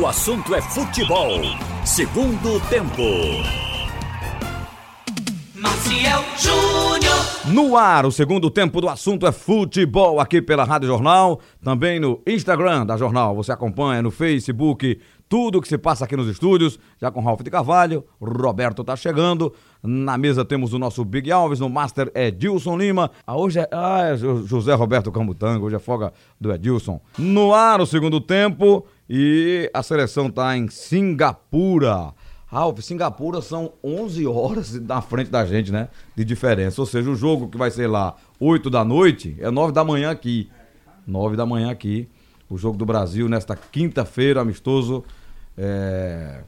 O assunto é futebol. Segundo tempo. Maciel Júnior. No ar, o segundo tempo do assunto é futebol aqui pela Rádio Jornal, também no Instagram da Jornal. Você acompanha no Facebook tudo que se passa aqui nos estúdios, já com Ralf de Carvalho, Roberto tá chegando. Na mesa temos o nosso Big Alves, no Master Edilson Lima. Ah, hoje é, ah, é José Roberto Cambutango, hoje é folga do Edilson. No ar, o segundo tempo, e a seleção tá em Singapura. Ralf, Singapura são 11 horas na frente da gente, né? De diferença. Ou seja, o jogo que vai ser lá 8 da noite é 9 da manhã aqui. 9 da manhã aqui. O jogo do Brasil nesta quinta-feira, amistoso é,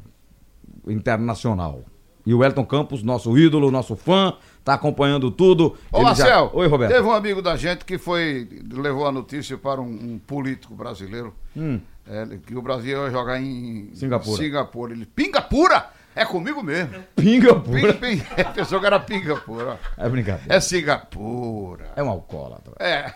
internacional. E o Elton Campos, nosso ídolo, nosso fã, tá acompanhando tudo. Ô, Ele Marcel, já... Oi, Roberto. teve um amigo da gente que foi levou a notícia para um, um político brasileiro Hum. É, que o Brasil ia jogar em Singapura. Singapura. Ele, Pingapura? É comigo mesmo. Pingapura. Pinga, pinga. Pensou que era Pingapura. É brincadeira. É Singapura. É um alcoólatra. É.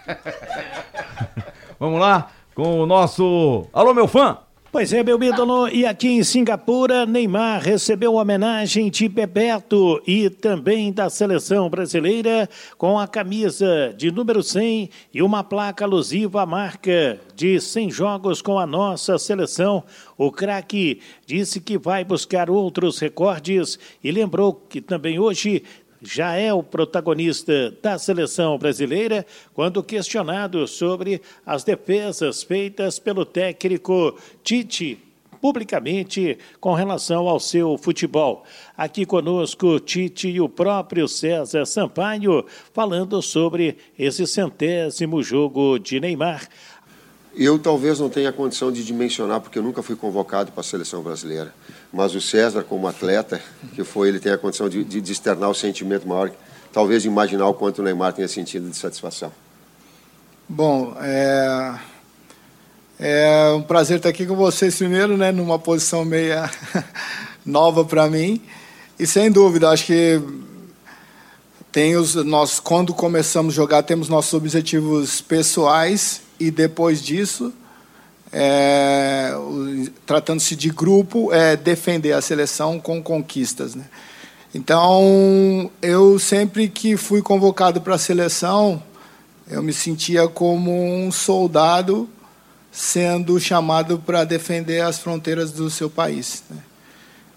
Vamos lá com o nosso. Alô, meu fã! Pois é, meu ídolo, e aqui em Singapura, Neymar recebeu homenagem de Bebeto e também da seleção brasileira com a camisa de número 100 e uma placa alusiva à marca de 100 jogos com a nossa seleção. O craque disse que vai buscar outros recordes e lembrou que também hoje já é o protagonista da seleção brasileira quando questionado sobre as defesas feitas pelo técnico Tite publicamente com relação ao seu futebol. Aqui conosco Tite e o próprio César Sampaio falando sobre esse centésimo jogo de Neymar. Eu talvez não tenha condição de dimensionar, porque eu nunca fui convocado para a seleção brasileira. Mas o César, como atleta, que foi, ele tem a condição de, de, de externar o sentimento maior, talvez imaginar o quanto o Neymar tenha sentido de satisfação. Bom, é, é um prazer estar aqui com vocês primeiro, né, numa posição meia nova para mim. E sem dúvida, acho que tem os nós quando começamos a jogar temos nossos objetivos pessoais e depois disso, é, tratando-se de grupo, é defender a seleção com conquistas. Né? Então, eu sempre que fui convocado para a seleção, eu me sentia como um soldado sendo chamado para defender as fronteiras do seu país. Né?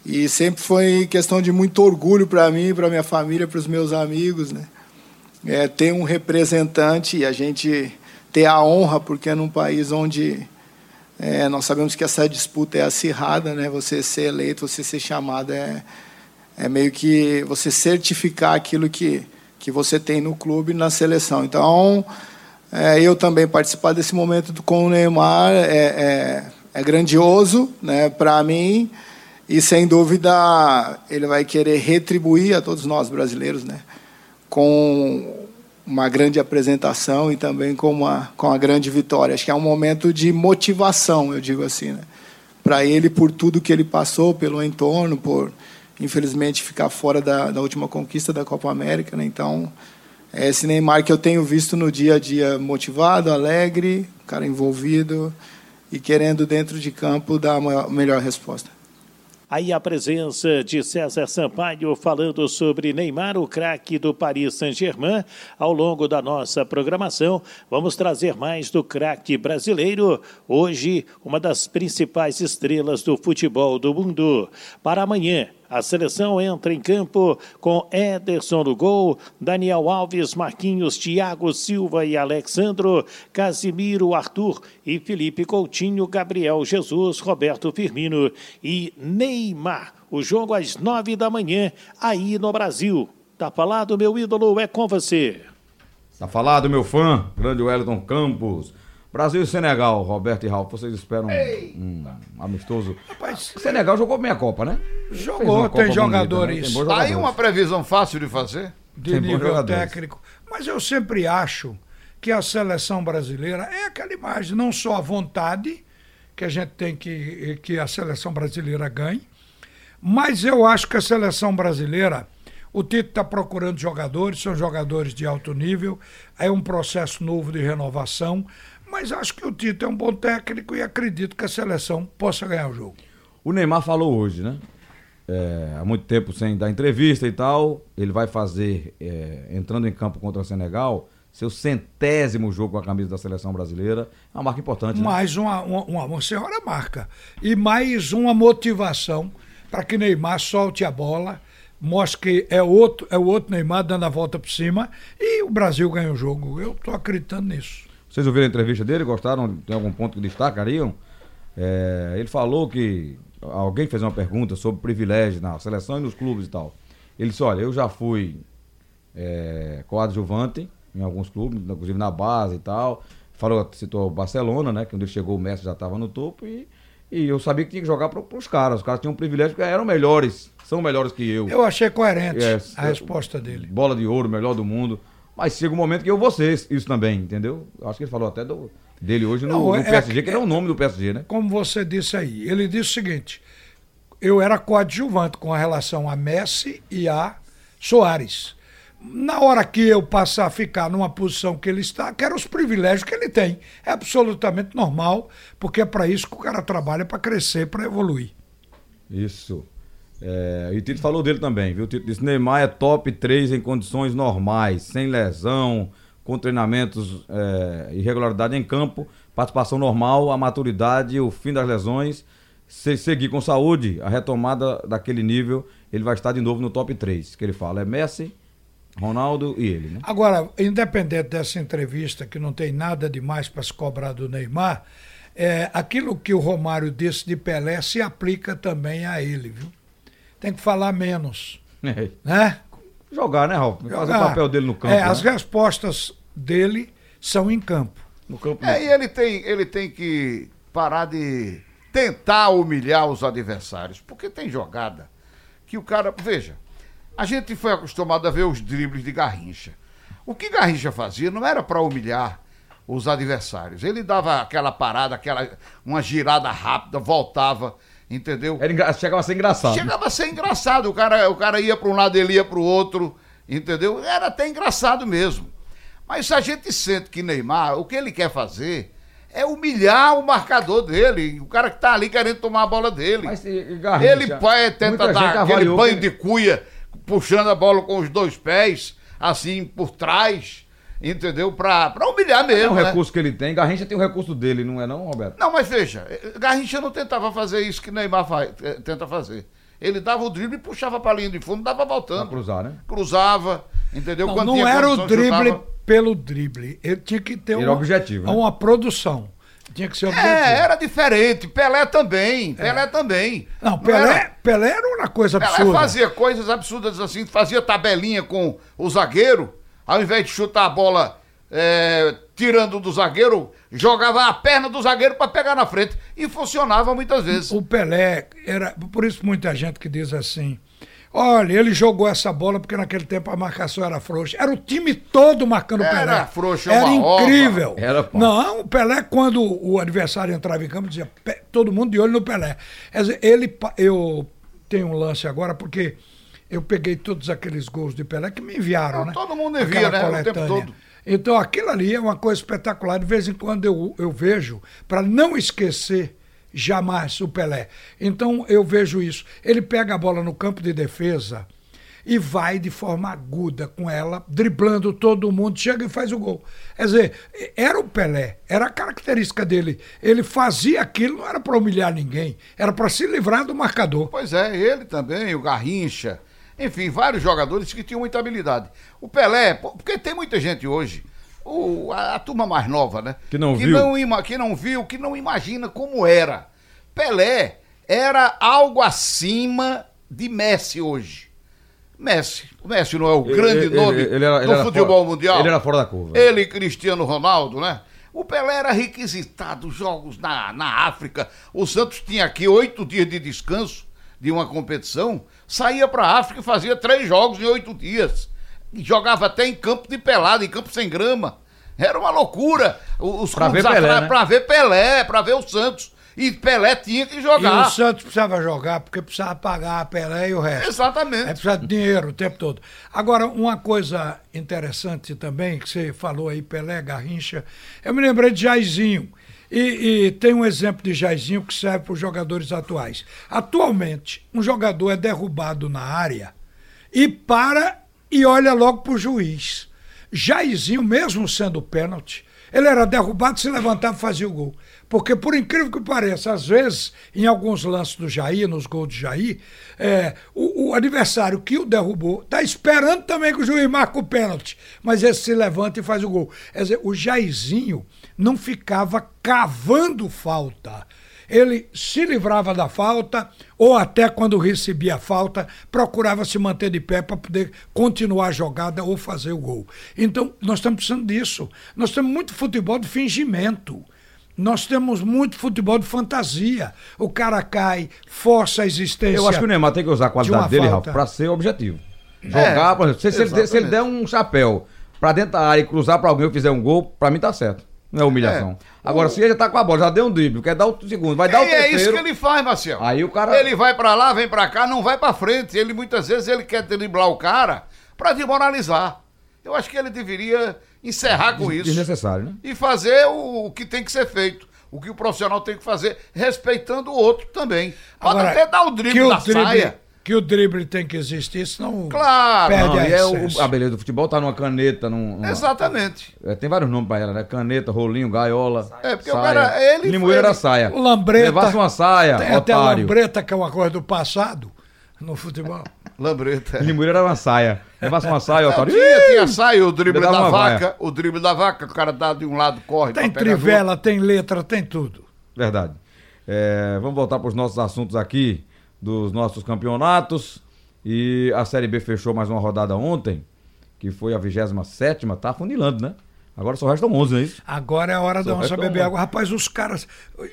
E sempre foi questão de muito orgulho para mim, para minha família, para os meus amigos, né? É, ter um representante e a gente ter a honra, porque é num país onde é, nós sabemos que essa disputa é acirrada, né? Você ser eleito, você ser chamado é, é meio que você certificar aquilo que, que você tem no clube, na seleção. Então, é, eu também participar desse momento com o Neymar é, é, é grandioso, né? Para mim e sem dúvida ele vai querer retribuir a todos nós brasileiros, né? Com uma grande apresentação e também com uma, com uma grande vitória. Acho que é um momento de motivação, eu digo assim, né? para ele por tudo que ele passou, pelo entorno, por infelizmente ficar fora da, da última conquista da Copa América. Né? Então, é esse Neymar que eu tenho visto no dia a dia motivado, alegre, cara envolvido e querendo dentro de campo dar a melhor resposta. Aí a presença de César Sampaio falando sobre Neymar, o craque do Paris Saint-Germain. Ao longo da nossa programação, vamos trazer mais do craque brasileiro. Hoje, uma das principais estrelas do futebol do mundo. Para amanhã, a seleção entra em campo com Ederson no gol, Daniel Alves, Marquinhos, Thiago Silva e Alexandro, Casimiro, Arthur e Felipe Coutinho, Gabriel Jesus, Roberto Firmino e Neymar. O jogo às nove da manhã, aí no Brasil. Tá falado, meu ídolo, é com você. Tá falado, meu fã, grande Wellington Campos. Brasil e Senegal, Roberto e Ralf, vocês esperam um, um amistoso? Rapaz, Senegal jogou meia Copa, né? Jogou, tem Copa jogadores bonita, né? Tem bons Aí uma previsão fácil de fazer. de Tem nível técnico. Mas eu sempre acho que a seleção brasileira é aquela imagem, não só a vontade que a gente tem que, que a seleção brasileira ganhe, mas eu acho que a seleção brasileira, o Tito está procurando jogadores, são jogadores de alto nível, é um processo novo de renovação, Mas acho que o Tite é um bom técnico e acredito que a seleção possa ganhar o jogo. O Neymar falou hoje, né? É, há muito tempo sem dar entrevista e tal. Ele vai fazer, é, entrando em campo contra o Senegal, seu centésimo jogo com a camisa da seleção brasileira. É uma marca importante. Né? Mais uma, uma, uma, uma senhora marca. E mais uma motivação para que Neymar solte a bola, mostre que é outro, é o outro Neymar dando a volta por cima e o Brasil ganha o jogo. Eu estou acreditando nisso. Vocês ouviram a entrevista dele? Gostaram? Tem algum ponto que destacariam? É, ele falou que alguém fez uma pergunta sobre privilégio na seleção e nos clubes e tal. Ele disse: Olha, eu já fui é, coadjuvante em alguns clubes, inclusive na base e tal. Falou, citou o Barcelona, né? Que quando ele chegou o Messi já estava no topo e, e eu sabia que tinha que jogar para os caras. Os caras tinham um privilégio porque eram melhores, são melhores que eu. Eu achei coerente É, a resposta dele. Bola de ouro, melhor do mundo. Mas chega um momento que eu vou ser isso também, entendeu? Eu Acho que ele falou até do, dele hoje no, Não, no é- PSG, que é- ele é o nome do PSG, né? Como você disse aí, ele disse o seguinte: eu era coadjuvante com a relação a Messi e a Soares. Na hora que eu passar a ficar numa posição que ele está, quero os privilégios que ele tem. É absolutamente normal, porque é para isso que o cara trabalha, para crescer, para evoluir. Isso. É, e o Tito falou dele também, viu? O Tito disse: Neymar é top 3 em condições normais, sem lesão, com treinamentos, é, irregularidade em campo, participação normal, a maturidade, o fim das lesões. Se seguir com saúde, a retomada daquele nível, ele vai estar de novo no top 3. Que ele fala: é Messi, Ronaldo e ele, né? Agora, independente dessa entrevista, que não tem nada demais para se cobrar do Neymar, é, aquilo que o Romário disse de Pelé se aplica também a ele, viu? Tem que falar menos, né? Jogar, né, Ralf? Fazer o papel dele no campo. É, né? as respostas dele são em campo. No campo. É, e ele tem, ele tem que parar de tentar humilhar os adversários, porque tem jogada que o cara. Veja, a gente foi acostumado a ver os dribles de Garrincha. O que Garrincha fazia não era para humilhar os adversários. Ele dava aquela parada, aquela uma girada rápida, voltava, entendeu? Era engra- Chegava a ser engraçado. Chegava a ser engraçado. O cara, o cara ia para um lado, ele ia para o outro, entendeu? Era até engraçado mesmo. Mas se a gente sente que Neymar, o que ele quer fazer é humilhar o marcador dele, o cara que tá ali querendo tomar a bola dele. Mas, Garrincha, ele pai, tenta muita gente dar aquele banho que- de cuia, puxando a bola com os dois pés, assim, por trás, entendeu? Pra, pra humilhar É mesmo, um né? recurso que ele tem. Garrincha tem o recurso dele, não é não, Roberto? Não, mas veja, Garrincha não tentava fazer isso que Neymar faz, eh, tenta fazer. Ele dava o drible e puxava pra linha de fundo, dava Pra voltando. cruzar, né? Cruzava, entendeu? Não, Quando não era o drible chutava. pelo drible. Ele tinha que ter Era uma, objetivo, né? uma produção. Tinha que ser objetivo. É, era diferente. Pelé também. Pelé também. Não, era- Pelé, Pelé era uma coisa Pelé absurda. fazia coisas absurdas assim, fazia tabelinha com o zagueiro, ao invés de chutar a bola é, tirando do zagueiro, jogava a perna do zagueiro para pegar na frente. E funcionava muitas vezes. O Pelé era. Por isso muita gente que diz assim. Olha, ele jogou essa bola porque naquele tempo a marcação era frouxa. Era o time todo marcando o Era Pelé. frouxa, Era uma ova. incrível. Era, pô. Não, o Pelé, quando o adversário entrava em campo, dizia "Pe- todo mundo de olho no Pelé. Quer dizer, ele. Eu tenho um lance agora porque eu peguei todos aqueles gols de Pelé que me enviaram, Não, né? todo mundo envia, Aquela né? O tempo todo. Então aquilo ali é uma coisa espetacular. De vez em quando eu, eu vejo, para não esquecer jamais o Pelé. Então eu vejo isso. Ele pega a bola no campo de defesa e vai de forma aguda com ela, driblando todo mundo, chega e faz o gol. Quer dizer, era o Pelé, era a característica dele. Ele fazia aquilo, não era para humilhar ninguém, era para se livrar do marcador. Pois é, ele também, o Garrincha. Enfim, vários jogadores que tinham muita habilidade. O Pelé, porque tem muita gente hoje, o- a, a turma mais nova, né? Que não que viu. Não, ima- que não viu, que não imagina como era. Pelé era algo acima de Messi hoje. Messi. O Messi não é o grande ele- nome ele era- ele do era futebol fora- mundial. ele era fora da curva. Ele e Cristiano Ronaldo, né? O Pelé era requisitado, jogos na, na África. O Santos tinha aqui oito dias de descanso de uma competição, saía para a África e fazia três jogos em oito dias. E jogava até em campo de pelada, em campo sem grama. Era uma loucura. Os Pra clubes ver Pelé, atrás- né? pra ver Pelé, pra ver o Santos. E Pelé tinha que E o jogar. Santos precisava jogar porque precisava pagar a Pelé e o resto. Exatamente. É precisar de dinheiro o tempo todo. Agora, uma coisa interessante também, que você falou aí, Pelé, Garrincha, eu me lembrei de Jairzinho. E, e tem um exemplo de Jairzinho que serve para os jogadores atuais. Atualmente, um jogador é derrubado na área e para e olha logo para o juiz. Jairzinho, mesmo sendo pênalti, ele era derrubado, se levantava e fazia o gol. Porque, por incrível que pareça, às vezes, em alguns lances do Jair, nos gols de Jair, é, o, o adversário que o derrubou está esperando também que o juiz marque o pênalti. Mas ele se levanta e faz o gol. Quer dizer, o Jairzinho não ficava cavando falta. Ele se livrava da falta, ou até quando recebia a falta, procurava se manter de pé para poder continuar a jogada ou fazer o gol. Então, nós estamos precisando disso. Nós temos muito futebol de fingimento. Nós temos muito futebol de fantasia. O cara cai, força a existência. Eu acho que o Neymar tem que usar a de qualidade uma dele, falta. Ralf, pra ser objetivo. Jogar, por exemplo, se, se ele, der- se ele der um chapéu pra dentro da área e cruzar pra alguém e fizer um gol, pra mim tá certo. Não é humilhação. Agora, se ele já tá com a bola, já deu um drible, quer dar o segundo, vai dar o E é terceiro. isso que ele faz, Marcelo. Aí o cara- Ele vai pra lá, vem pra cá, não vai pra frente. Ele muitas vezes ele quer driblar o cara pra desmoralizar. Eu acho que ele deveria encerrar com isso. Desnecessário, né? E fazer o, o que tem que ser feito. O que o profissional tem que fazer, respeitando o outro também. Pode Agora, até dar o drible que o da drible, saia. Que o drible tem que existir, senão Claro. perde Não, a é o- a beleza do futebol tá numa caneta, num. numa- Exatamente. É, tem vários nomes pra ela, né? Caneta, rolinho, gaiola. É, porque o saia. cara, ele- Limoeiro era ele- saia. Lambreta. Levasse uma saia, Tem até otário. lambreta, que é uma coisa do passado no futebol. Lambreta. Limoeiro era uma saia. Levasse uma saia, Não, otário. tinha, tinha saia, o drible da vaca, vaia. o drible da vaca, o cara dá de um lado, corre Tem trivela, tem letra, tem tudo. Verdade. É, vamos voltar para os nossos assuntos aqui, dos nossos campeonatos. E a Série B fechou mais uma rodada ontem, que foi a 27 tá funilando, né? Agora só restam 11, não é isso? Agora é a hora da Só onça resta beber água. Rapaz, os caras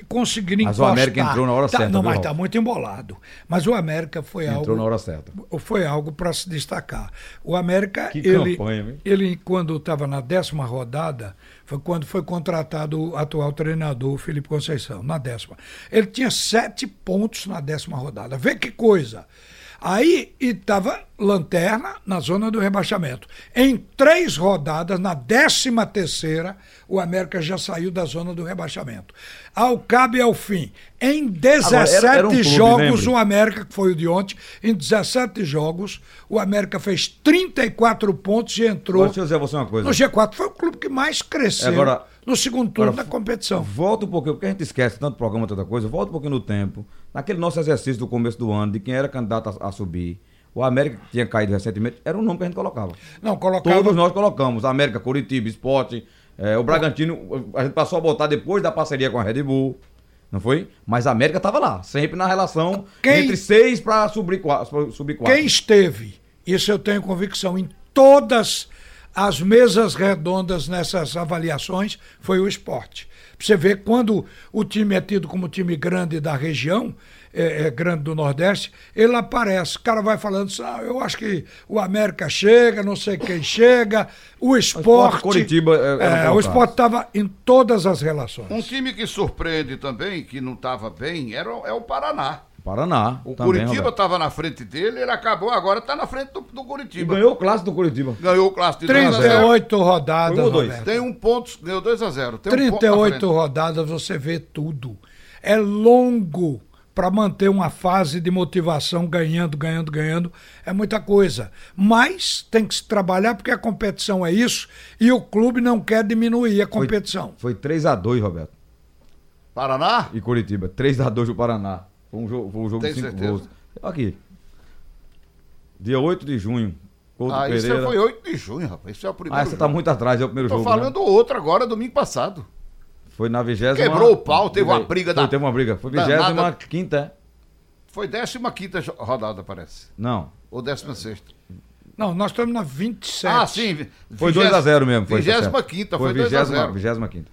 conseguiram Mas o encostar. América entrou na hora Tá, certa, Não, viu, mas Ralf? tá muito embolado. Mas o América foi Entrou algo... na hora certa. Foi algo para se destacar. O América, Que ele, campanha, ele quando estava na décima rodada, foi quando foi contratado o atual treinador, Felipe Conceição, na décima. Ele tinha sete pontos na décima rodada. Vê que coisa. Aí estava lanterna na zona do rebaixamento. Em três rodadas, na décima terceira, o América já saiu da zona do rebaixamento. Ao cabo e ao fim, em 17 era- era um clube, jogos, lembre. o América, que foi o de ontem, em 17 jogos, o América fez 34 pontos e entrou Agora, deixa eu dizer você uma coisa. no G4. Foi o clube que mais cresceu Agora- no segundo turno agora, da competição. Volta um pouquinho, porque a gente esquece tanto programa, tanta coisa. Volta um pouquinho no tempo. Naquele nosso exercício do começo do ano, de quem era candidato a, a subir. O América, que tinha caído recentemente, era o nome que a gente colocava. Não, colocava. Todos nós colocamos. América, Curitiba, Esporte. eh, o Bragantino, a gente passou a botar depois da parceria com a Red Bull. Não foi? Mas a América estava lá, sempre na relação Quem- entre seis para subir, subir quatro. Quem esteve, isso eu tenho convicção, em todas as mesas redondas nessas avaliações foi o esporte. Você ver, quando o time é tido como time grande da região, é, é grande do Nordeste, ele aparece. O cara vai falando assim, ah, eu acho que o América chega, não sei quem chega, o esporte. Curitiba, é, é, colocado. o esporte estava em todas as relações. Um time que surpreende também, que não estava bem, era, o- é o Paraná. Paraná. O também, Curitiba estava na frente dele, ele acabou agora, está na frente do, do E Curitiba. ganhou o clássico do Curitiba. Ganhou o clássico de 2 a 0. 38 rodadas, Foi um dois? Tem um ponto, ganhou 2 a 0 Tem um ponto na 38 frente. rodadas você vê tudo. É longo para manter uma fase de motivação ganhando, ganhando, ganhando. É muita coisa. Mas tem que se trabalhar porque a competição é isso e o clube não quer diminuir a competição. Foi 3x2, Roberto. Paraná? E Curitiba. 3x2 do Paraná. Foi um jogo, foi um jogo Tem de 5 certeza? gols. Aqui. Dia 8 de junho. Gol do Ah, isso Pereira. foi 8 de junho, rapaz. Isso é o primeiro Ah, você tá jogo. muito atrás, é o primeiro Tô jogo. falando né? outro agora, domingo passado. Foi na vigésima. Quebrou o pau, teve uma briga Foi, da- Teve uma briga. Foi vigésima quinta, é? Foi 15 rodada, parece. Não. Ou 16. Não, nós estamos na 27. Ah, sim. vi- Foi vigés- 2x0 mesmo. Foi, tá 25 certo. foi 2 a 0 vigésima quinta.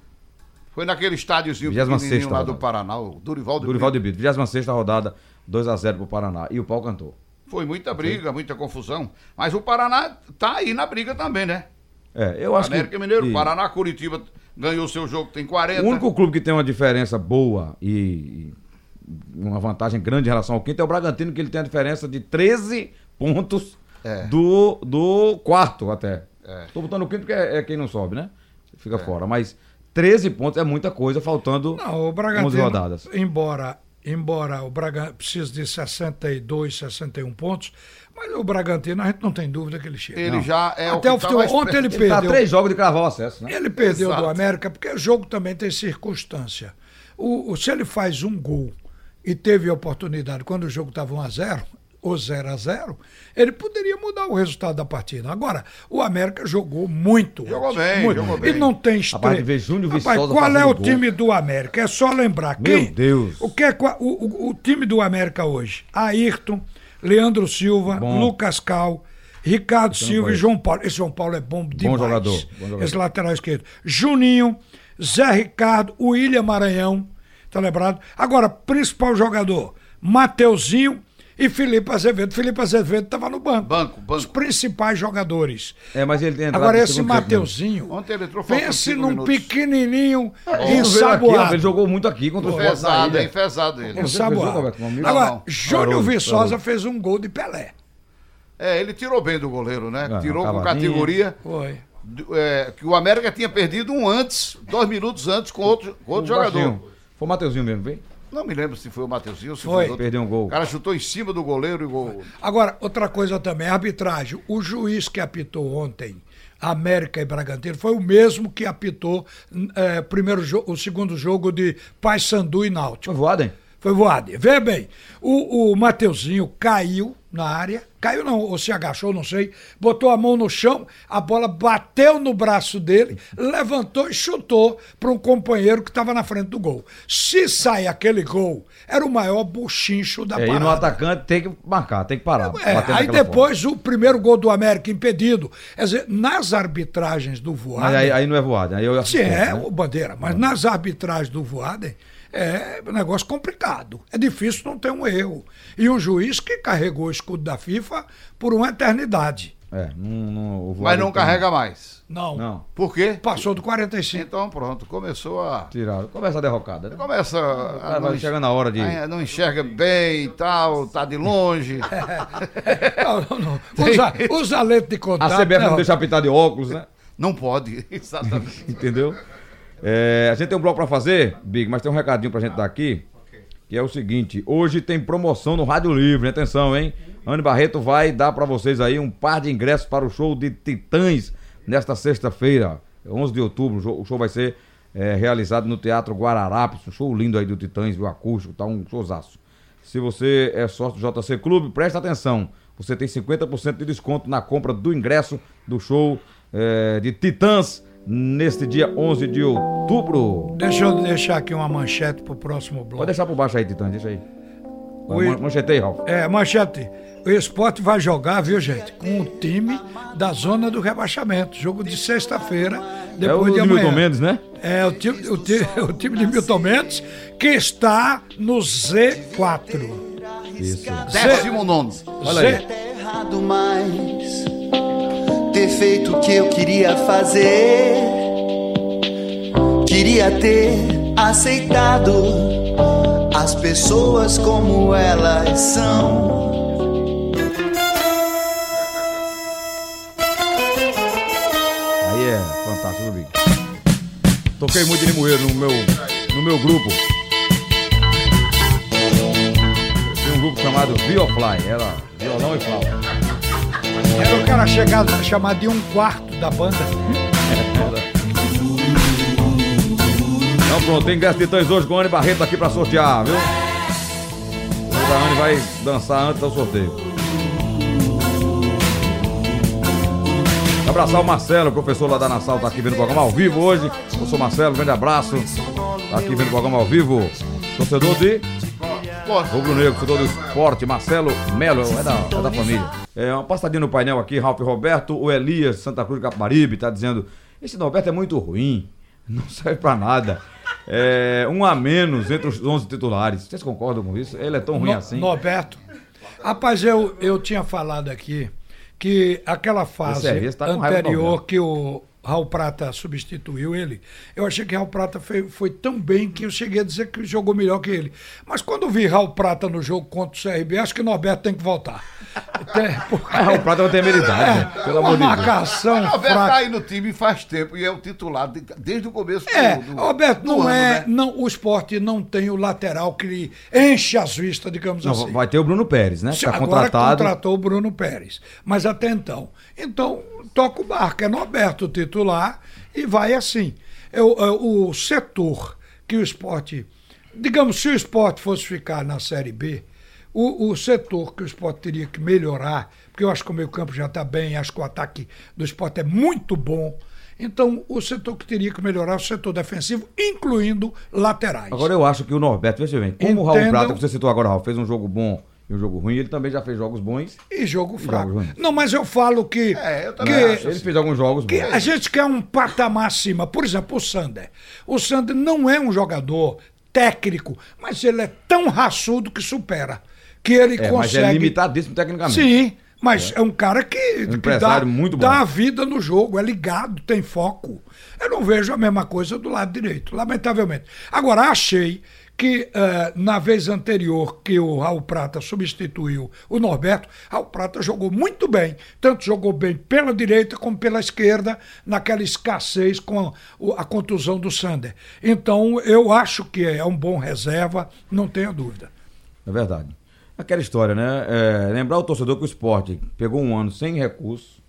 Foi naquele estádiozinho 26ª pequenininho lá do rodada. Paraná, o Durival do Durival de Brito. 26 rodada, 2x0 pro Paraná. E o pau cantou. Foi muita briga, muita confusão. Mas o Paraná tá aí na briga também, né? É, eu acho América que. Mineiro, e- Paraná, Curitiba ganhou seu jogo, tem 40. O único clube que tem uma diferença boa e, uma vantagem grande em relação ao quinto é o Bragantino, que ele tem a diferença de 13 pontos É. do, do quarto até. É. Tô botando o quinto porque é, é quem não sobe, né? Fica fora. Mas 13 pontos é muita coisa, faltando Não, o 11 Bragantino, rodadas. embora, embora o Bragantino precise de 62, 61 pontos, mas o Bragantino a gente não tem dúvida que ele chega. Ele já é Até o o tá futebol. Ontem ele. Ele tá perdeu. três jogos de cravar o acesso, né? Ele perdeu Exato. do América, porque o jogo também tem circunstância. O, o- se ele faz um gol e teve oportunidade quando o jogo estava 1 a 0 ou 0 a 0 ele poderia mudar o resultado da partida. Agora, o América jogou muito. Jogou antes, bem, muito. jogou bem. E não tem Rapaz, Júnior Rapaz, qual é o gol. time do América? É só lembrar. Meu Quem, Deus. O, que é, o, o- o time do América hoje? Ayrton, Leandro Silva, Bom. Lucas Cal, Ricardo Silva e. João Paulo. Esse João Paulo é bom demais. jogador, bom jogador. Esse lateral esquerdo. Juninho, Zé Ricardo, William Maranhão, tá lembrado? Agora, principal jogador, Mateuzinho e Felipe Azevedo. Felipe Azevedo estava no banco. Banco, banco. Os principais jogadores. É, mas ele tem entrado Agora, esse mesmo. Mateuzinho, Ontem ele entrou faltando pense cinco num minutos. pequenininho Ele veio aqui, ensaboado. ele jogou muito aqui contra o ilha. hein? Fezado ele. Ensaboado. Agora, Não, Júnior Viçosa fez um gol de Pelé. É, ele tirou bem do goleiro, né? Ah, tirou com categoria. Foi. é, que o América tinha perdido um antes, dois minutos antes, com outro, com outro O jogador. baixinho. Foi o Mateuzinho mesmo, vem? Não me lembro se foi o Mateuzinho ou se Foi. foi, outro. Perdeu um gol. O cara chutou em cima do goleiro e gol. Agora, outra coisa também, a arbitragem. O juiz que apitou ontem América e Bragantino foi o mesmo que apitou eh, primeiro o segundo jogo de Paysandu e Náutico. Foi voado, hein? Foi voado. Vê bem, o, o Mateuzinho caiu na área, caiu não, ou se agachou, não sei, botou a mão no chão, a bola bateu no braço dele, levantou e chutou para um companheiro que estava na frente do gol. Se sai aquele gol, era o maior buchincho da É, e parada. no atacante tem que marcar, tem que parar. É, aí depois o primeiro gol do América impedido. Quer dizer, nas arbitragens do forma. Voaden. Aí, aí não é voado, aí eu Sim, assistente, é, né? o Bandeira, mas nas arbitragens do Voaden é um negócio complicado. É difícil não ter um erro. E um juiz que carregou o escudo da FIFA por uma eternidade. É, não, não, o Mas não tem- carrega mais. Não. Não, Por quê? Passou do 45. Então pronto, começou a. tiraram. Começa a derrocada, né? Começa a. Ah, vai chegando a hora de- a- Não enxerga bem e tal, tá de longe. Não, não, não. Usa, usa lente de A contato. CBF né, não deixa apitar de óculos, né? Não pode, exatamente. Entendeu? É, a gente tem um bloco pra fazer, Big, mas tem um recadinho pra gente dar aqui. Que é o seguinte: hoje tem promoção no Rádio Livre. Atenção, hein? Anne Barreto vai dar pra vocês aí um par de ingressos para o show de Titãs nesta sexta-feira, 11 de outubro. O show vai ser é, realizado no Teatro Guararapes. Um show lindo aí do Titãs, do acústico, tá um showzaço. Se você é sócio do JC Clube, presta atenção. Você tem 50% de desconto na compra do ingresso do show é, de Titãs neste dia 11 de outubro. Deixa eu deixar aqui uma manchete pro próximo bloco. Pode deixar por baixo aí, Titãs, deixa aí. Oi. Man- Manchetei, Ralf. É, manchete. O esporte vai jogar, viu, gente? Com o time da zona do rebaixamento. Jogo de sexta-feira, É o depois de amanhã. Milton Mendes, né? É o time, o, time, o time de Milton Mendes, que está no Z4. Isso. Décimo nono. Olha aí. Z, ter feito o que eu queria fazer. Queria ter aceitado as pessoas como elas são. Aí é fantástico, Big. Toquei muito de limoeiro no meu, no meu grupo. Tem um grupo chamado Biofly, era violão e flauta. Era o cara chegado, chamado de um quarto da banda. Então pronto, tem ingresso de Titãs hoje com a Anne Barreto aqui pra sortear, viu? Hoje a Anne vai dançar antes do sorteio. Abraçar o Marcelo, professor lá da Nassau, tá aqui vendo o programa ao vivo hoje. Eu sou Marcelo, grande abraço. Tá aqui vendo o programa ao vivo. Torcedor de. Rubro Negro, torcedor do esporte, Marcelo Melo, é da, é da família. É, uma passadinha no painel aqui, Ralf Roberto, o Elias, Santa Cruz de Capibaribe, tá dizendo, esse Norberto é muito ruim, não serve pra nada. É, um a menos entre os 11 titulares. Vocês concordam com isso? Ele é tão ruim No- assim? Norberto. Rapaz, eu, eu tinha falado aqui que aquela fase é, anterior que o, Raul Prata substituiu ele, eu achei que Raul Prata foi, foi tão bem que eu cheguei a dizer que jogou melhor que ele. Mas quando vi Raul Prata no jogo contra o CRB, acho que Norberto tem que voltar. Tem, porque- Mas Raul Prata não tem habilidade, né? Pelo uma amor de Deus. marcação O Alberto fraca. tá aí no time faz tempo e é o titular de- desde o começo É, do, do Roberto, do não ano, é. né? Não, o esporte não tem o lateral que lhe enche as vistas, digamos Não, assim. vai ter o Bruno Pérez, né? Tá Agora contratado. contratou o Bruno Pérez. Mas até então. Então, toca o barco. É Norberto titular e vai assim. É o, é o setor que o esporte. Digamos, se o esporte fosse ficar na Série B, o, o setor que o esporte teria que melhorar, porque eu acho que o meio campo já está bem, acho que o ataque do esporte é muito bom. Então, o setor que teria que melhorar é o setor defensivo, incluindo laterais. Agora eu acho que o Norberto, veja bem, como o Raul Entendam- Prata, que você citou agora, Raul, fez um jogo bom e um jogo ruim, ele também já fez jogos bons. E jogo fraco. ruins. Não, mas eu falo que. É, eu também que acho. Ele fez alguns jogos que bons. a gente quer um patamar acima. Por exemplo, o Sander. O Sander não é um jogador técnico, mas ele é tão raçudo que supera. Que ele É, mas consegue. é limitadíssimo tecnicamente. Sim, mas é, um cara que, que dá, empresário muito bom. dá a vida no jogo, é ligado, tem foco. Eu não vejo a mesma coisa do lado direito, lamentavelmente. Agora, achei que eh, na vez anterior que o Raul Prata substituiu o Norberto, Raul Prata jogou muito bem, tanto jogou bem pela direita como pela esquerda, naquela escassez com o- a contusão do Sander. Então, eu acho que é um bom reserva, não tenho dúvida. É verdade. Aquela história, né? É, lembrar o torcedor que o esporte pegou um ano sem recurso,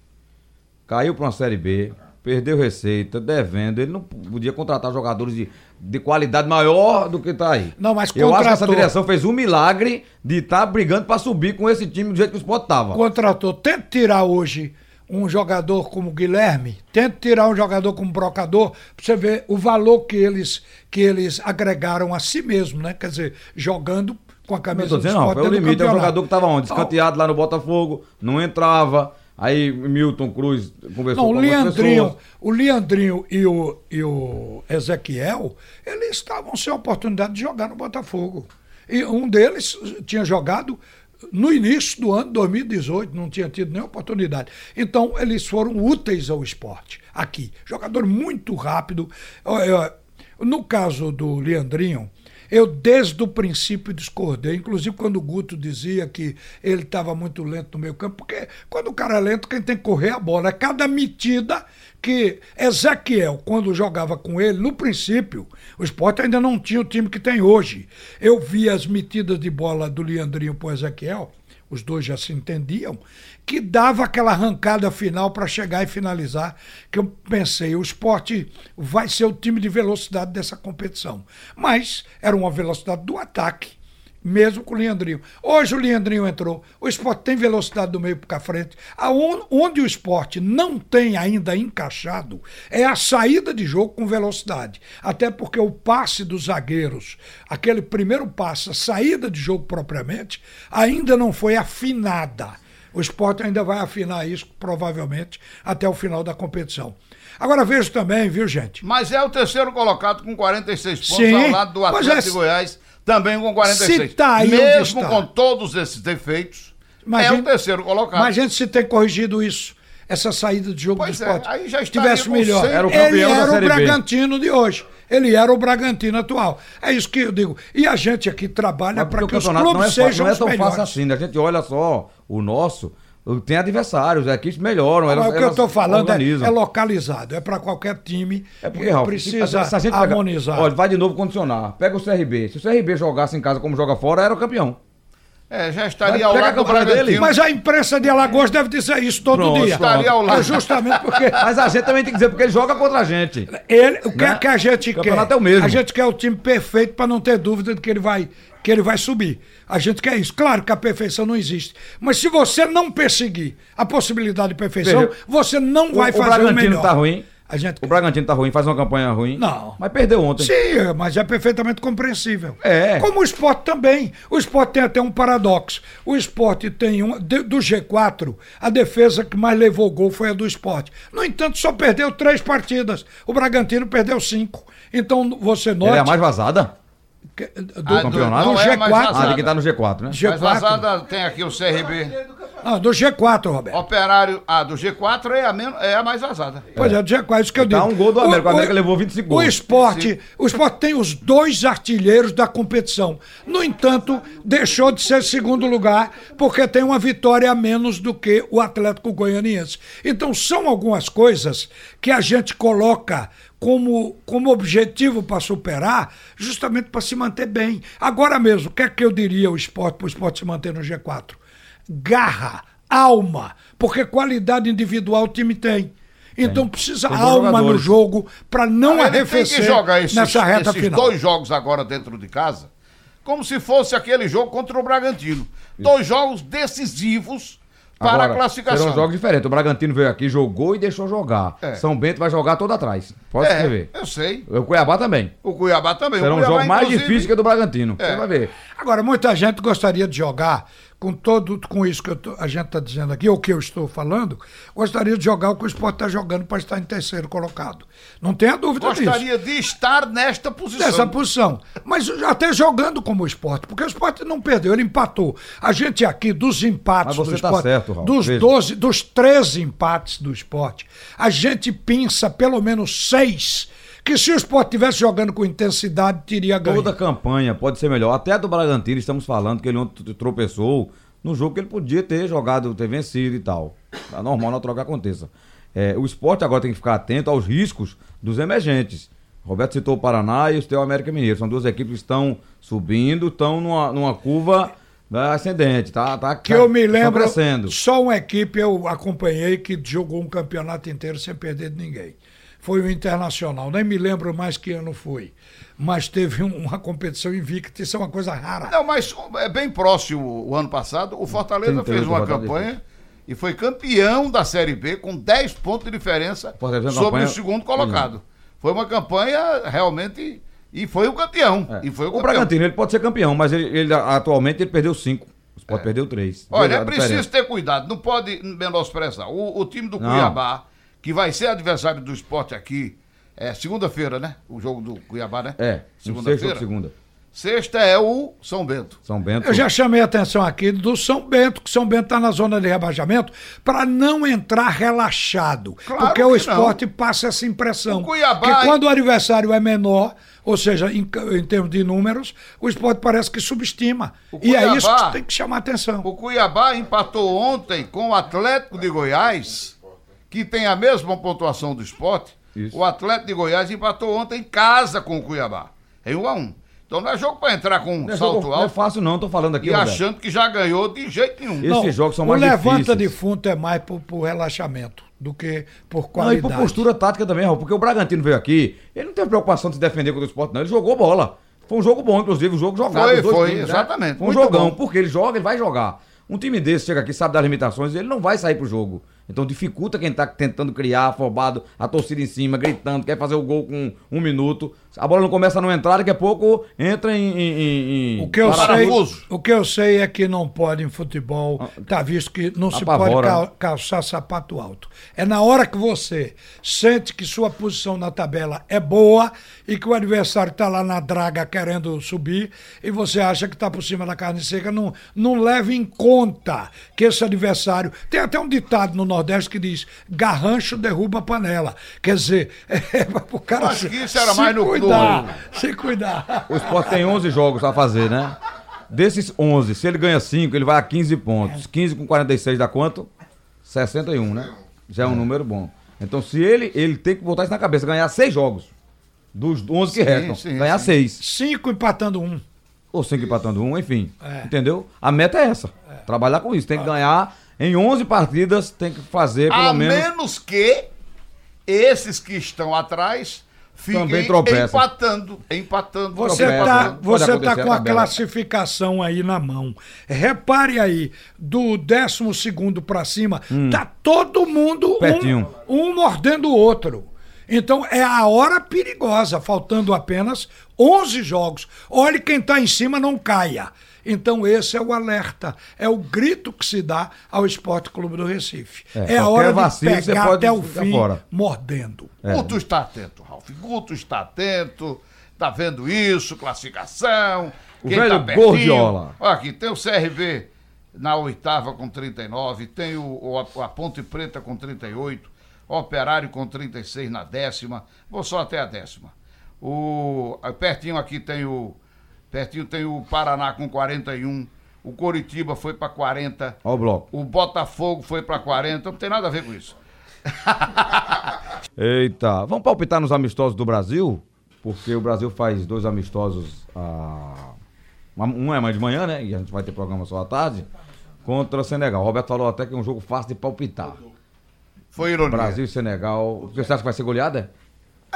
caiu para uma Série B, perdeu receita, devendo. Ele não podia contratar jogadores de, de qualidade maior do que tá aí. Não, mas Eu acho que essa contratou. direção fez um milagre de estar brigando para subir com esse time do jeito que o esporte tava. contratou, tenta tirar hoje um jogador como Guilherme, tenta tirar um jogador como Brocador, pra você ver o valor que eles, que eles agregaram a si mesmo, né? Quer dizer, jogando com a camisa tô do dizendo, não, Sport foi o limite. É um jogador que tava onde? Escanteado lá no Botafogo, não entrava. Aí Milton Cruz conversou Não, o com algumas Leandrinho, pessoas. o Leandrinho e o, e o Ezequiel, eles estavam sem oportunidade de jogar no Botafogo. E um deles tinha jogado no início do ano 2018, não tinha tido nenhuma oportunidade. Então, eles foram úteis ao esporte aqui. Jogador muito rápido. No caso do Leandrinho, eu desde o princípio discordei, inclusive quando o Guto dizia que ele estava muito lento no meio campo, porque quando o cara é lento, quem tem que correr é a bola. É cada metida que Ezequiel, quando jogava com ele, no princípio, o esporte ainda não tinha o time que tem hoje. Eu vi as metidas de bola do Leandrinho para Ezequiel, os dois já se entendiam, que dava aquela arrancada final para chegar e finalizar, que eu pensei, o esporte vai ser o time de velocidade dessa competição. Mas era uma velocidade do ataque, mesmo com o Leandrinho. Hoje o Leandrinho entrou, o esporte tem velocidade do meio para frente. Onde o esporte não tem ainda encaixado é a saída de jogo com velocidade. Até porque o passe dos zagueiros, aquele primeiro passe, a saída de jogo propriamente, ainda não foi afinada. O esporte ainda vai afinar isso, provavelmente, até o final da competição. Agora vejo também, viu, gente? Mas é o terceiro colocado com 46 pontos Sim, ao lado do mas Atlético é- de Goiás, também com 46. Se tá aí Mesmo com todos esses defeitos, Mas é gente- o terceiro colocado. Mas a gente se tem corrigido isso, essa saída de jogo Pois do é, esporte. aí já tivesse melhor. Era o Ele era o Série B. Bragantino de hoje. Ele era o Bragantino atual. É isso que eu digo. E a gente aqui trabalha para que o os não é, clubes fa- sejam não é os tão melhores. fácil assim, né? A gente olha só o nosso, tem adversários, equipes melhoram. Mas elas- o que eu estou falando é, é localizado, é para qualquer time É porque, que Ralf, precisa se a gente pega- harmonizar. Olha, vai de novo condicionar. Pega o CRB. Se o CRB jogasse em casa como joga fora, era o campeão. É, já estaria Vai, ao lado do campanha dele. Bragantino. Mas a imprensa de Alagoas deve dizer isso todo Pronto, dia. estaria ao lado. É justamente porque Mas a gente também tem que dizer, porque ele joga contra a gente. Ele, o que Né? é que a gente O quer? é o mesmo. A gente quer o time perfeito para não ter dúvida de que ele vai que ele vai subir. A gente quer isso. Claro que a perfeição não existe, mas se você não perseguir a possibilidade de perfeição, Perdeu. você não O, vai o fazer o Bragantino melhor. tá ruim. A gente O Bragantino tá ruim, faz uma campanha ruim. Não. Mas perdeu ontem. Sim, mas é perfeitamente compreensível. É. Como o esporte também. O esporte tem até um paradoxo. O esporte tem um. do G4, a defesa que mais levou gol foi a do esporte. No entanto, só perdeu três partidas. O Bragantino perdeu cinco. Então você nota. Ele é a mais vazada do, Ah, do campeonato? do é mais G4. Ah, vazada. de quem tá no G4, né? G4. Mas vazada tem aqui o CRB. Não, do G4, Roberto. Operário, a do G4 é a, menos, é a mais vazada. Pois é, do G4, isso que eu Tá digo. um gol do América. O América levou 25 O gols. esporte, o esporte tem os dois artilheiros da competição. No entanto, deixou de ser segundo lugar porque tem uma vitória a menos do que o Atlético Goianiense. Então, são algumas coisas que a gente coloca como, como objetivo para superar, justamente para se manter bem. Agora mesmo, o que é que eu diria o esporte para o esporte se manter no G4? Garra, alma, porque qualidade individual o time tem. Então precisa Tem alma no jogadores. jogo para não Ele tem que arrefecer jogar esses, nessa reta esses final. dois jogos agora dentro de casa, como se fosse aquele jogo contra o Bragantino. Dois jogos decisivos para Agora, a classificação. Serão jogos diferentes. O Bragantino veio aqui, jogou e deixou jogar. É. São Bento vai jogar todo atrás. Pode É, escrever. eu sei. O Cuiabá também. O Cuiabá também. Será um jogo mais inclusive, difícil que o do Bragantino. É. Você vai ver. Agora, muita gente gostaria de jogar com todo com isso que eu tô- a gente está dizendo aqui, ou que eu estou falando, gostaria de jogar o que o esporte está jogando para estar em terceiro colocado. Não tenha dúvida disso. Gostaria de estar nesta posição. Dessa posição. Mas até jogando como o esporte, porque o esporte não perdeu, ele empatou. A gente aqui, dos empates Mas você do tá esporte, certo, Raul, dos veja. 12, dos 13 empates do esporte, a gente pensa pelo menos seis que se o esporte tivesse jogando com intensidade, teria ganho. Toda campanha pode ser melhor. Até a do Bragantino, estamos falando que ele ontem tropeçou no jogo que ele podia ter jogado, ter vencido e tal. Tá normal, natural que aconteça. É, o esporte agora tem que ficar atento aos riscos dos emergentes. Roberto citou o Paraná e o América Mineiro. São duas equipes que estão subindo, estão numa, numa curva né, ascendente. Tá, tá, Que eu me lembro, só uma equipe eu acompanhei que jogou um campeonato inteiro sem perder de ninguém. Foi o Internacional. Nem me lembro mais que ano foi. Mas teve um- uma competição invicta. Isso é uma coisa rara. Não, mas é bem próximo o ano passado. O Fortaleza 38 fez uma campanha e foi campeão da Série B com 10 pontos de diferença Fortaleza sobre campanha- o segundo colocado. Foi uma campanha realmente. E foi o campeão. É. E foi o, o campeão. Bragantino ele pode ser campeão, mas ele, ele, atualmente ele perdeu cinco. O Sport perdeu três. Olha, Veja é preciso diferença. ter cuidado, não pode menosprezar. O, o time do Não. Cuiabá, que vai ser adversário do esporte aqui, é segunda-feira, né? O jogo do Cuiabá, né? É, segunda-feira. segunda. Sexta é o São Bento. São Bento. Eu já chamei a atenção aqui do São Bento, que São Bento está na zona de rebaixamento, para não entrar relaxado. Claro porque que o não. esporte passa essa impressão. O Cuiabá- que quando o adversário é menor, ou seja, em, em termos de números, o esporte parece que subestima. O E é isso Cuiabá- que tem que chamar a atenção. O Cuiabá empatou ontem com o Atlético de Goiás, que tem a mesma pontuação do esporte. Isso. O Atlético de Goiás empatou ontem em casa com o Cuiabá. Em 1 a 1 Então não é jogo para entrar com um Não é, salto jogo- não é alto fácil não, tô falando aqui, e Roberto. achando que já ganhou de jeito nenhum. Esses Não, jogos são o mais levanta difíceis. defunto é mais por, por relaxamento do que por Não, e qualidade. por postura tática também, Raul, porque o Bragantino veio aqui, ele não teve preocupação de se defender contra o esporte, não. Ele jogou bola. Foi um jogo bom, inclusive, um jogo jogado. Foi, foi, times, né? exatamente, Foi um jogão, bom. porque ele joga, ele vai jogar. Um time desse chega aqui, sabe das limitações, ele não vai sair pro jogo. Então dificulta quem tá tentando criar, afobado, a torcida em cima, gritando, quer fazer o gol com um minuto. A bola não começa a não entrar, daqui a pouco entra em. em- em- O que, eu sei, o que eu sei é que não pode em futebol, tá visto que não se pode calçar sapato alto. É na hora que você sente que sua posição na tabela é boa e que o adversário está lá na draga querendo subir e você acha que está por cima da carne seca, não, não leve em conta que esse adversário. Tem até um ditado no Nordeste que diz: garrancho derruba a panela. Quer dizer, é, para o cara Acho se, que isso era se mais no- cuidar. no- Se cuidar. O Sport tem 11 jogos a fazer, né? Desses 11, se ele ganha 5, ele vai a 15 pontos. 15 com 46 dá quanto? 61, né? Já é um número bom. Então, se ele, ele tem que botar isso na cabeça, ganhar 6 jogos. Dos 11 que Sim, restam. sim, ganhar sim. 6. Cinco empatando um. Ou 5 empatando um, enfim. É. Entendeu? A meta é essa. Trabalhar com isso. Tem que ganhar em 11 partidas, tem que fazer pelo A menos. menos que esses que estão atrás fiquem empatando, empatando. Você tá, pode você tá com a a classificação aí na mão. Repare aí, do 12 segundo para cima, tá todo mundo Hum. Pertinho. um, um mordendo o outro. Então é a hora perigosa, faltando apenas 11 jogos. Olhe quem tá em cima não caia. Então esse é o alerta, é o grito que se dá ao Esporte Clube do Recife. É, É, a hora de pegar até o fim fora. mordendo. Guto está atento, Ralf. Guto está atento, tá vendo isso, classificação. O quem velho tá pertinho. Gordiola. Olha aqui, tem o CRB na oitava com 39, tem o, o- a, Ponte Preta com 38, Operário com 36 na décima, vou só até a décima. O, pertinho aqui tem o. Pertinho tem o Paraná com 41, o Coritiba foi para 40, Ó o bloco. o Botafogo foi para 40, não tem nada a ver com isso. Eita, vamos palpitar nos amistosos do Brasil? Porque o Brasil faz dois amistosos. ah, um é mais de manhã, né? E a gente vai ter programa só à tarde. Contra o Senegal. O Roberto falou até que é um jogo fácil de palpitar. Foi ironia. Brasil e Senegal. Você acha que vai ser goleada?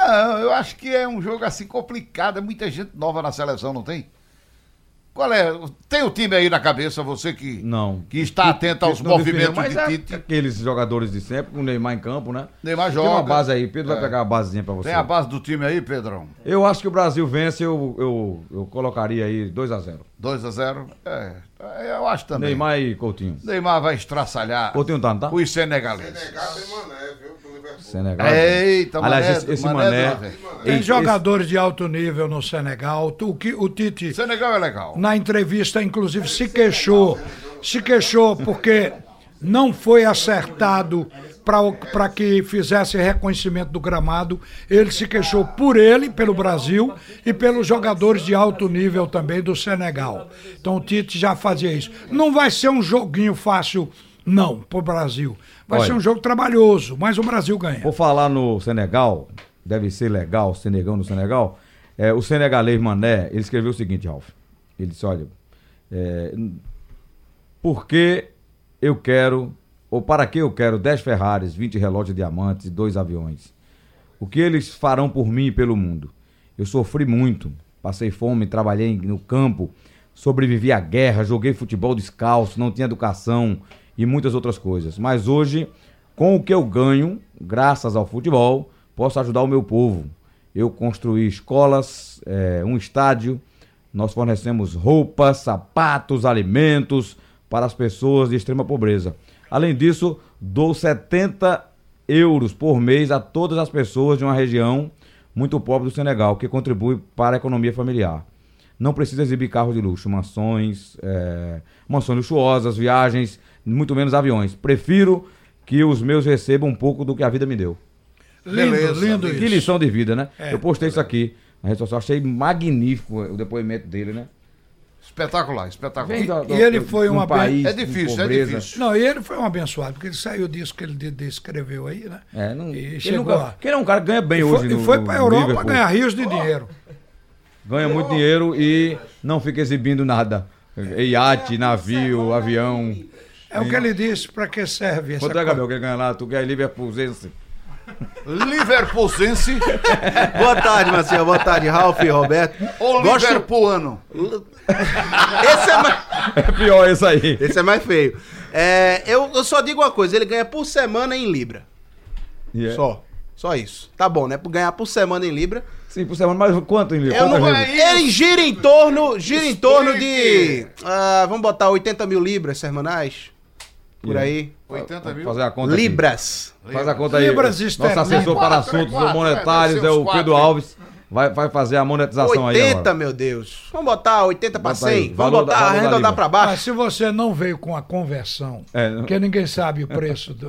Ah, eu acho que é um jogo assim complicado. é Muita gente nova na seleção, não tem? Qual é? Tem o time aí na cabeça, você que, Não. que está atento aos Não movimentos definiu, mas de é Tite. aqueles jogadores de sempre, com o Neymar em campo, né? Neymar Tem uma joga. base aí, Pedro É. vai pegar a basezinha pra você. Tem a base do time aí, Pedrão? Eu acho que o Brasil vence, eu, eu, eu colocaria aí 2x0. 2 a 0 É, eu acho também. Neymar e Coutinho. Neymar vai estraçalhar Coutinho tá, não tá? os senegaleses. Senegal. Eita, Aliás, Mané, esse, esse Mané Mané. Tem esse- jogadores de alto nível no Senegal. O, que, o Tite, Senegal é legal. na entrevista, inclusive, se queixou. Se queixou porque não foi acertado para que fizesse reconhecimento do gramado. Ele se queixou por ele, pelo Brasil, e pelos jogadores de alto nível também do Senegal. Então o Tite já fazia isso. Não vai ser um joguinho fácil, não, pro Brasil. Vai Olha. ser um jogo trabalhoso, mas o Brasil ganha. Por falar no Senegal, deve ser legal, Senegão no Senegal. É, o senegalês Mané, ele escreveu o seguinte, Ralf. Ele disse, olha, é, por que eu quero, ou para que eu quero 10 Ferraris, 20 relógios diamantes e dois aviões? O que eles farão por mim e pelo mundo? Eu sofri muito, passei fome, trabalhei no campo, sobrevivi à guerra, joguei futebol descalço, não tinha educação e muitas outras coisas. Mas hoje, com o que eu ganho, graças ao futebol, posso ajudar o meu povo. Eu construí escolas, eh, um estádio, nós fornecemos roupas, sapatos, alimentos para as pessoas de extrema pobreza. Além disso, dou 70 euros por mês a todas as pessoas de uma região muito pobre do Senegal, que contribui para a economia familiar. Não precisa exibir carros de luxo, mansões, eh, mansões luxuosas, viagens, muito menos aviões. Prefiro que os meus recebam um pouco do que a vida me deu. Lindo, Beleza, lindo Que isso. lição de vida, né? É. Eu postei isso aqui na rede social, achei magnífico o depoimento dele, né? Espetacular, espetacular. Do- do- e ele do- foi um uma país É com difícil, é difícil. Não, e ele foi um abençoado, porque ele saiu disso que ele de- descreveu aí, né? É, não, E ele, chegou nunca, lá. que ele é um cara que ganha bem E hoje foi, no e foi pra Europa Liverpool. ganhar rios de dinheiro. Ganha muito dinheiro e não fica exibindo nada. Iate, navio, avião. É o que ele disse, pra que serve essa Quanto é. Gabriel, que ele ganha lá? Tu ganha Liverpoolzense. Liverpoolzense Boa tarde, Marcelo. Boa tarde, Ralf e Roberto. ou Gosto- Liverpoolano? Esse é mais, É pior esse aí. esse é mais feio. É, eu, eu só digo uma coisa: ele ganha por semana em Libra. E é- Só. Só isso. Tá bom, né? Por ganhar por semana em Libra. Sim, por semana, mas quanto em Eu Quantas não vezes? Ele gira em torno, gira em torno de. Ah, vamos botar 80 mil libras semanais. Por aí. 80 mil? Fazer a conta aqui. Libras. Faz a conta aí. Libras Nosso assessor para assuntos monetários é o Pedro. Alves. Vai, vai fazer a monetização aí 80, agora. meu Deus. Vamos botar 80 pra Bota aí. 100. Vamos botar, da arredondar pra baixo. Mas se você não veio com a conversão, É, não- porque ninguém sabe o preço do.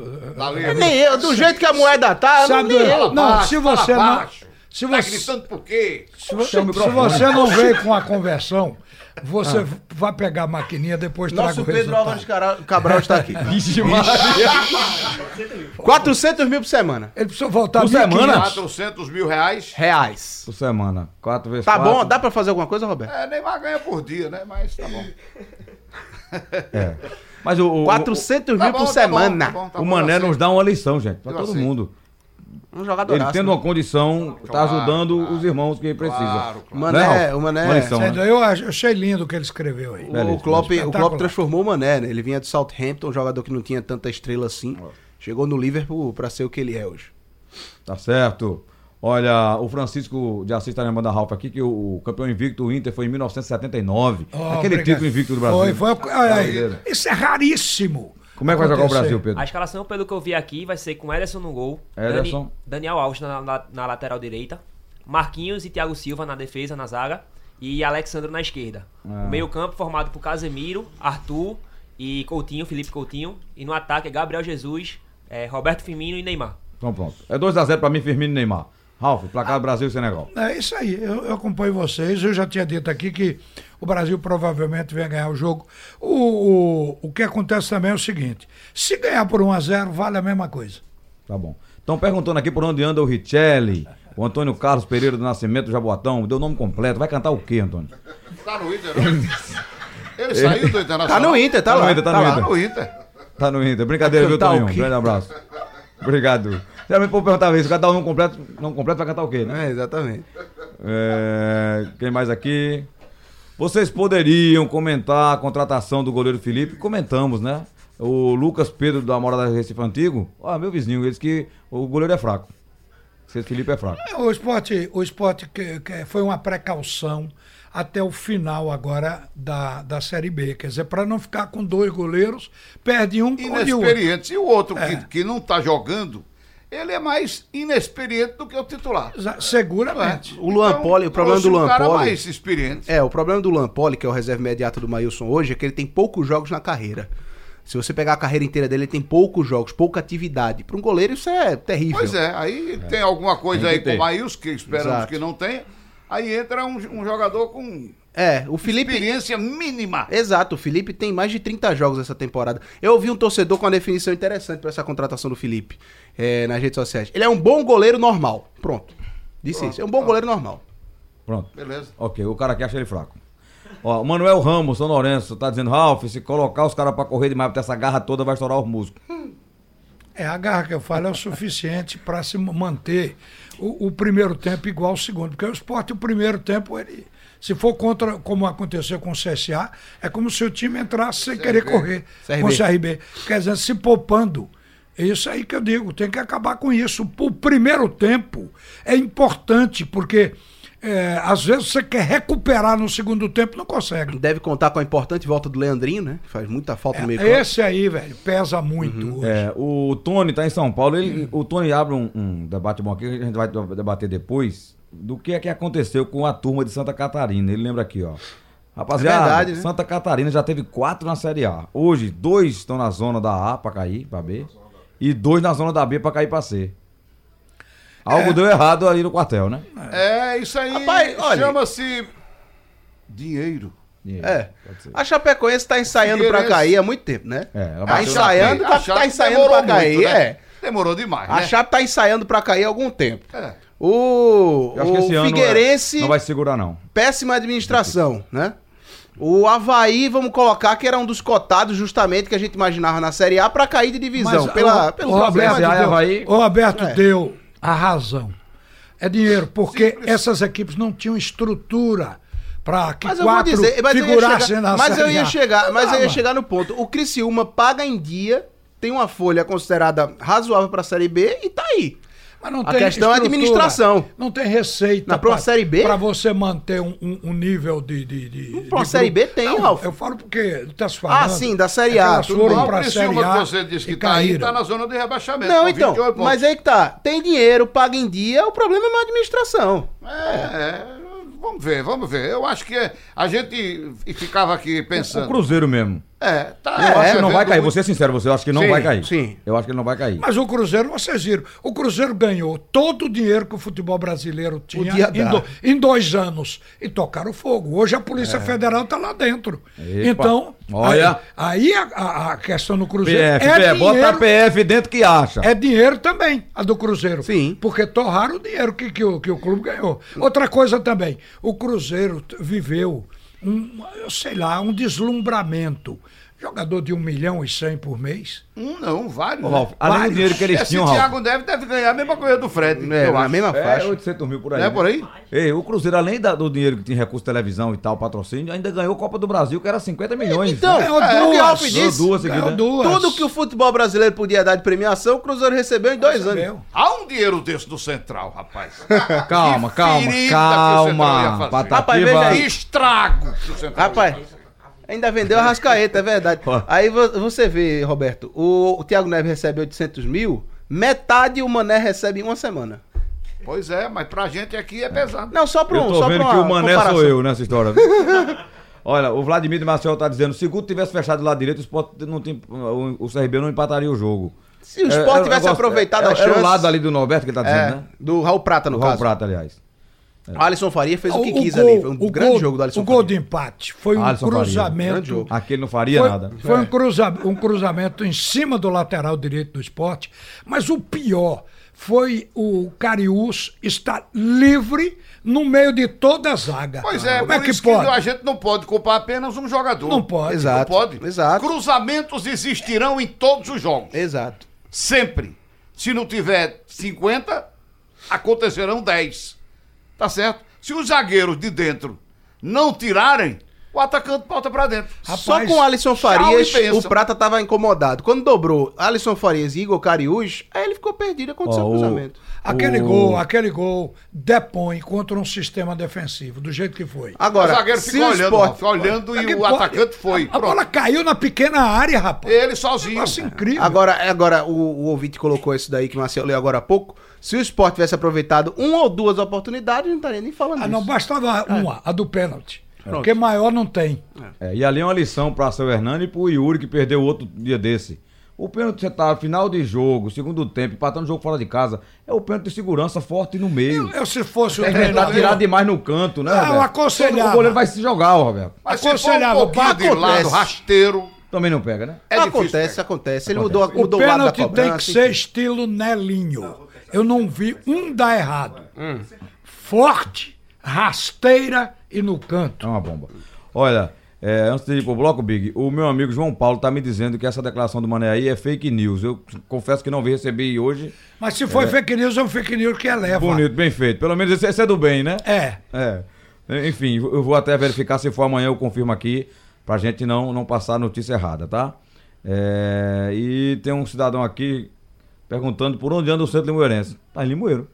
Libra. Nem eu, do jeito que a moeda tá, Sabe, eu. não, Baixo, se você não. baixo. Se Tá você, gritando por quê? se você, se você não veio com a conversão, você vai pegar a maquininha depois traga Nosso o Pedro resultado. Álvares Cabral está aqui. Vixe, Maria. 400 mil por semana. Ele precisa voltar Por 1.500. semana? 400 mil reais. Reais. Por semana. Quatro vezes Tá quatro. bom? Dá pra fazer alguma coisa, Roberto? É, Neymar ganha por dia, né? Mas tá bom. É. Mas o, o, 400 Tá mil bom, por tá semana. bom, tá bom, tá o bom, Mané eu nos dá uma lição, gente. Pra Eu todo aceito. mundo. Um jogador. Ele tendo uma condição, tá Claro, ajudando claro. os irmãos que precisam. Claro, claro. Mané, Né, Ralf? o Mané- né? Eu ach- achei lindo o que ele escreveu aí. Beleza, O Klopp, o Klopp transformou o Mané, né? Ele vinha do Southampton, um jogador que não tinha tanta estrela assim. Chegou no Liverpool pra ser o que ele é hoje. Tá certo. Olha, o Francisco de Assis tá lembrando a Ralf aqui que o campeão invicto o Inter foi em 1979. Oh, Aquele obrigado. título invicto do Brasil. Foi, foi. ai, ai, Brasileiro. isso é raríssimo. Como é que vai jogar o. Brasil, Pedro? A escalação, pelo que eu vi aqui, vai ser com Ederson no gol, Ederson. Dani- Daniel Alves na, na- na lateral direita, Marquinhos e Thiago Silva na defesa, na zaga, e Alexandre na esquerda. Ah. O meio-campo formado por Casemiro, Arthur e Coutinho, Felipe Coutinho. E no ataque é Gabriel Jesus, é, Roberto Firmino e Neymar. Então pronto. É 2x0 pra mim, Firmino e Neymar. Ralf, placar Brasil e Senegal. É isso aí, eu, eu acompanho vocês. Eu já tinha dito aqui que o Brasil provavelmente vai ganhar o jogo. O, o, o que acontece também é o seguinte: se ganhar por 1 a 0 vale a mesma coisa. Tá bom. Estão perguntando aqui por onde anda o Richelli, o Antônio Carlos Pereira do Nascimento do Jaboatão. Deu o nome completo. Vai cantar o quê, Antônio? Tá no Inter, não? Ele saiu do Internacional. Tá no Inter, tá, Tá lá. no Inter, tá no Tá Inter. no Inter. Tá no Inter. Brincadeira, viu, Toninho? quê? Grande abraço. Obrigado. Geralmente o povo perguntava isso. O cara dá o nome completo, nome completo vai cantar o quê, né? É, exatamente. É, quem mais aqui? Vocês poderiam comentar a contratação do goleiro Felipe? Comentamos, né? O Lucas Pedro da Mora da Recife Antigo, ah, meu vizinho, ele disse que o goleiro é fraco. Esse Felipe é fraco. O esporte, o esporte que, que foi uma precaução até o final agora da, da Série B. Quer dizer, para não ficar com dois goleiros, perde um com o outro. Inexperiente. E o outro É. que, que não tá jogando, ele é mais inexperiente do que o titular. Seguramente. O Luan Então, Poli, o problema do um Luan cara Poli. mais experiente. É, o problema do Luan Poli, que é o reserva imediato do Maílson hoje, é que ele tem poucos jogos na carreira. Se você pegar a carreira inteira dele, ele tem poucos jogos, pouca atividade. Para um goleiro, isso é terrível. Pois é, aí tem alguma coisa Tem aí que com o Maílson, que esperamos Exato. que não tenha. Aí entra um, um jogador com É, o Felipe. experiência mínima. Exato, o Felipe tem mais de 30 jogos essa temporada. Eu ouvi um torcedor com uma definição interessante para essa contratação do Felipe é, nas redes sociais. Ele é um bom goleiro normal. Pronto. Disse isso. É um bom goleiro normal. Pronto. Beleza. Ok, o cara aqui acha ele fraco. Ó, o Manuel Ramos, São Lourenço, tá dizendo, Ralf, se colocar os caras pra correr demais pra ter essa garra toda, vai estourar os músculos. É, a garra que eu falo é o suficiente para se manter o, o primeiro tempo igual ao segundo. Porque o esporte, o primeiro tempo, ele. Se for contra, como aconteceu com o CSA, é como se o time entrasse sem querer correr CRB. com o CRB. Quer dizer, se poupando. É isso aí que eu digo, tem que acabar com isso. O primeiro tempo é importante, porque é, às vezes você quer recuperar no segundo tempo, não consegue. Deve contar com a importante volta do Leandrinho, né? Faz muita falta no meio campo. Esse aí, velho, pesa muito hoje. É, o Tony tá em São Paulo, ele, o Tony abre um, um debate bom aqui, que a gente vai debater depois, do que é que aconteceu com a turma de Santa Catarina. Ele lembra aqui, ó. Rapaziada, É verdade, né? Santa Catarina já teve quatro na Série A. Hoje, dois estão na zona da A pra cair, pra B, e dois na zona da B pra cair pra C. Algo É. deu errado ali no quartel, né? É, isso aí chama-se dinheiro. É. A Chapecoense tá ensaiando pra Figueirense. cair há muito tempo, né? É, ela tá ensaiando, tá, tá ensaiando pra cair, muito, né? é. Demorou demais, A né? Chape tá ensaiando pra cair há algum tempo. É. O, Eu acho que o esse ano é- Figueirense, não vai segurar, não. péssima administração, né? O Havaí, vamos colocar, que era um dos cotados justamente que a gente imaginava na Série A pra cair de divisão. pela, o- pelo o problema Roberto de... Deu, Havaí- o Roberto É. deu a razão. É dinheiro, porque essas equipes não tinham estrutura para que Mas eu vou quatro dizer, mas eu ia figurassem chegar, na mas eu Série ia A. chegar, mas Não eu ia chegar no ponto. O Criciúma paga em dia, tem uma folha considerada razoável pra Série B e tá aí. Mas não A tem questão é a administração. Não tem receita. Na próxima Série B? Para você manter um, um- um nível de. de, de Pra de Série grupo. B tem, Não, Ralf. Eu falo porque tá se falando. Ah, sim, da Série A, Elas tudo foram. O pra Série A que você disse que tá aí, tá na zona de rebaixamento. Não, então, 28 pontos. mas aí que tá. Tem dinheiro, paga em dia, o problema é uma administração. É, é, vamos ver, vamos ver. Eu acho que a gente ficava aqui O pensando. Cruzeiro mesmo. É, tá. Eu acho que não vai vendo cair. muito- Vou ser sincero, você eu acho que não Sim, vai cair. sim. Eu acho que ele não vai cair. Mas o Cruzeiro, vocês viram, o Cruzeiro ganhou todo o dinheiro que o futebol brasileiro tinha em, do- em dois anos e tocaram fogo. Hoje a Polícia Federal está lá dentro. Epa. Então, Olha. aí, aí a, a- a questão no Cruzeiro PF, é PF, bota a dinheiro, PF dentro que acha. é dinheiro também, a do Cruzeiro. Sim. Porque torraram o dinheiro que, que, o, que o clube ganhou. Outra coisa também, o Cruzeiro viveu um, sei lá, um deslumbramento. Jogador de um milhão e cem por mês. Um não, vários. Ô, né? Ralf, além do Vários. dinheiro que eles Esse tinham, Ralf. Thiago Neves deve ganhar a mesma coisa do Fred. É, na acho. mesma É, faixa. 800 mil por aí. Não é né? por aí? Ei, o Cruzeiro, além da- do dinheiro que tinha recurso de televisão e tal, patrocínio, ainda ganhou Copa do Brasil, que era 50 milhões. Então, né? Ganhou é, o que duas. Ralf Ganhou disse, duas seguidas. Duas. tudo que o futebol brasileiro podia dar de premiação, o Cruzeiro recebeu em dois anos. Há um dinheiro desse do Central, rapaz. Calma, calma, ferida que o Central ia calma. fazer. Patativa. Rapaz, veja aí. Estrago que o Central Rapaz, ia fazer. Ainda vendeu a Rascaeta, é verdade. Aí vo- você vê, Roberto, o, o Thiago Neves recebe 800 mil, metade o Mané recebe em uma semana. Pois é, mas pra gente aqui é pesado. Não, só pra Eu um, tô só vendo que o Mané comparação. sou eu nessa história. Olha, o Vladimir de Marcel tá dizendo, se o Guto tivesse fechado do lado direito, o Sport não tem, o, o CRB não empataria o jogo. Se o Sport tivesse aproveitado é, a é, é chance- o lado ali do Norberto que ele tá dizendo, É, né? do Raul Prata, no O Raul caso. Prata, aliás. Alisson Faria fez o que quis gol- ali. Foi um o grande gol- jogo do Alisson O gol Faria. de empate foi um Alisson Faria. Cruzamento. jogo. Aquele não faria Foi, nada. foi um, cruza- um cruzamento em cima do lateral direito do esporte, mas o pior foi o Cariús estar livre no meio de toda a zaga. Pois é, Como é que isso pode? que a gente não pode culpar apenas um jogador. Não pode. Exato. Não pode. Exato. Cruzamentos existirão em todos os jogos. Exato. Sempre. Se não tiver 50, acontecerão 10. Tá certo? Se os zagueiros de dentro não tirarem, o atacante volta pra dentro. Só com o Alisson Farias, e o Prata tava incomodado. Quando dobrou Alisson Farias e Igor Cariús, aí ele ficou perdido, aconteceu Ó, o o- cruzamento. Aquele O- gol, aquele gol depõe contra um sistema defensivo, do jeito que foi. Agora, o zagueiro o olhando, Sport- fica olhando É e o pode- atacante foi. A, a bola caiu na pequena área, rapaz. Ele sozinho. Nossa, incrível. Agora, agora o, o ouvinte colocou isso daí que o Marcelo leu agora há pouco. Se o Sport tivesse aproveitado uma ou duas oportunidades, não estaria nem falando Ah, disso. não bastava uma, a do pênalti. Porque maior não tem. É, e ali é uma lição pra seu Hernani e pro Yuri que perdeu outro dia desse. O pênalti você tá final de jogo, segundo tempo, empatando o jogo fora de casa. É o pênalti de segurança forte no meio. Eu, se fosse o Tem que tentar treinador, tirar demais no canto, né, eu Roberto? aconselhava. O goleiro vai se jogar, ó, Roberto. Mas se for um aconselhava, pouquinho de acontece. lado, rasteiro, Também não pega, né? é difícil. acontece, pegar. acontece. Ele Acontece. mudou, o mudou o lado da pênalti tem cobrança. que ser estilo Nelinho. Eu não vi um dar errado. Forte, rasteira e no canto. É uma bomba. Olha, é, antes de ir pro bloco, Big, o meu amigo João Paulo tá me dizendo que essa declaração do Mané aí é fake news. Eu confesso que não vi receber hoje. Mas se for fake news, é um fake news que eleva. Bonito, bem feito. Pelo menos esse, esse é do bem, né? É. É. Enfim, eu vou até verificar se for amanhã, eu confirmo aqui, pra gente não, não passar a notícia errada, tá? É, e tem um cidadão aqui perguntando por onde anda o centro limoeirense. Tá em Limoeiro.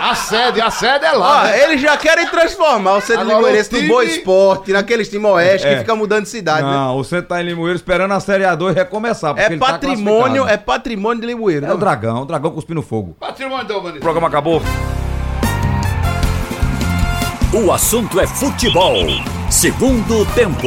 A sede, a sede é lá. Ó, né? eles já querem transformar o centro Agora, limoeirense o do time- Boa Esporte, naqueles time oeste É. que fica mudando de cidade, né? Não, o centro tá em Limoeiro esperando a Série A2 recomeçar. É ele tá patrimônio, classificado. é patrimônio de Limoeiro. É né? o dragão, o dragão cuspindo fogo. Patrimônio da O humanidade. programa acabou. O assunto é futebol. Segundo tempo.